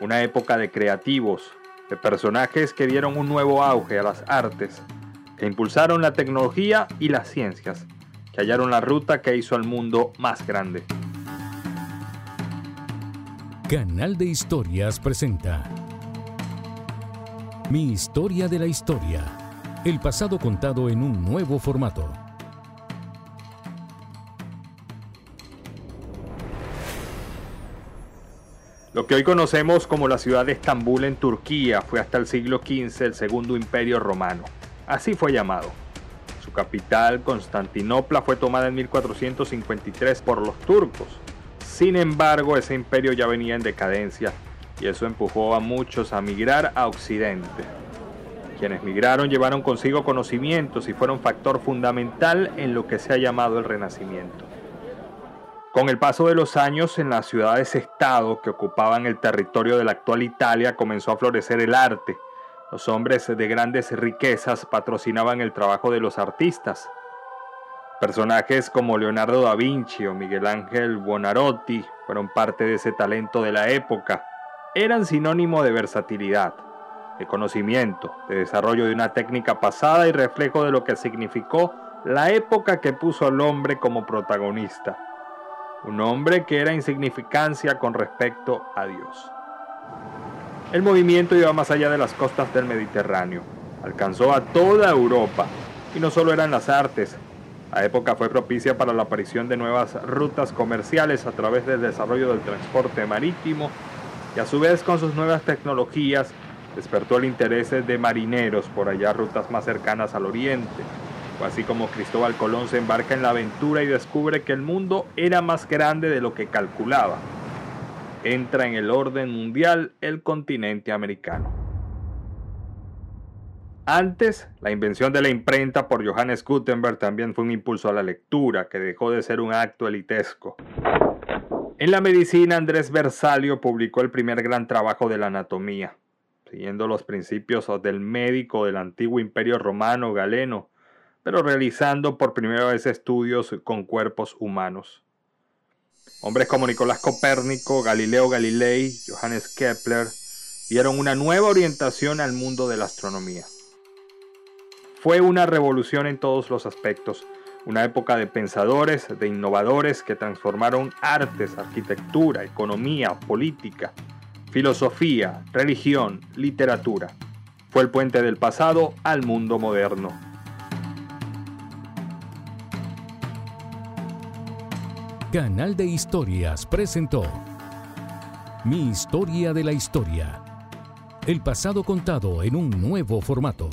una época de creativos, de personajes que dieron un nuevo auge a las artes, que impulsaron la tecnología y las ciencias, que hallaron la ruta que hizo al mundo más grande. Canal de Historias presenta Mi historia de la historia, el pasado contado en un nuevo formato. Lo que hoy conocemos como la ciudad de Estambul en Turquía fue hasta el siglo XV el segundo imperio romano. Así fue llamado. Su capital, Constantinopla, fue tomada en 1453 por los turcos. Sin embargo, ese imperio ya venía en decadencia y eso empujó a muchos a migrar a Occidente. Quienes migraron llevaron consigo conocimientos y fueron factor fundamental en lo que se ha llamado el Renacimiento. Con el paso de los años en las ciudades-estado que ocupaban el territorio de la actual Italia comenzó a florecer el arte. Los hombres de grandes riquezas patrocinaban el trabajo de los artistas. Personajes como Leonardo da Vinci o Miguel Ángel Buonarroti fueron parte de ese talento de la época. Eran sinónimo de versatilidad, de conocimiento, de desarrollo de una técnica pasada y reflejo de lo que significó la época que puso al hombre como protagonista un hombre que era insignificancia con respecto a Dios. El movimiento iba más allá de las costas del Mediterráneo, alcanzó a toda Europa. Y no solo eran las artes, la época fue propicia para la aparición de nuevas rutas comerciales a través del desarrollo del transporte marítimo. Y a su vez con sus nuevas tecnologías despertó el interés de marineros por allá rutas más cercanas al oriente, así como Cristóbal Colón se embarca en la aventura y descubre que el mundo era más grande de lo que calculaba. Entra en el orden mundial el continente americano. Antes, la invención de la imprenta por Johannes Gutenberg también fue un impulso a la lectura, que dejó de ser un acto elitesco. En la medicina, Andrés Versalio publicó el primer gran trabajo de la anatomía, siguiendo los principios del médico del antiguo imperio romano galeno, pero realizando por primera vez estudios con cuerpos humanos. Hombres como Nicolás Copérnico, Galileo Galilei, Johannes Kepler dieron una nueva orientación al mundo de la astronomía. Fue una revolución en todos los aspectos, una época de pensadores, de innovadores que transformaron artes, arquitectura, economía, política, filosofía, religión, literatura. Fue el puente del pasado al mundo moderno. Canal de Historias presentó Mi historia de la historia. El pasado contado en un nuevo formato.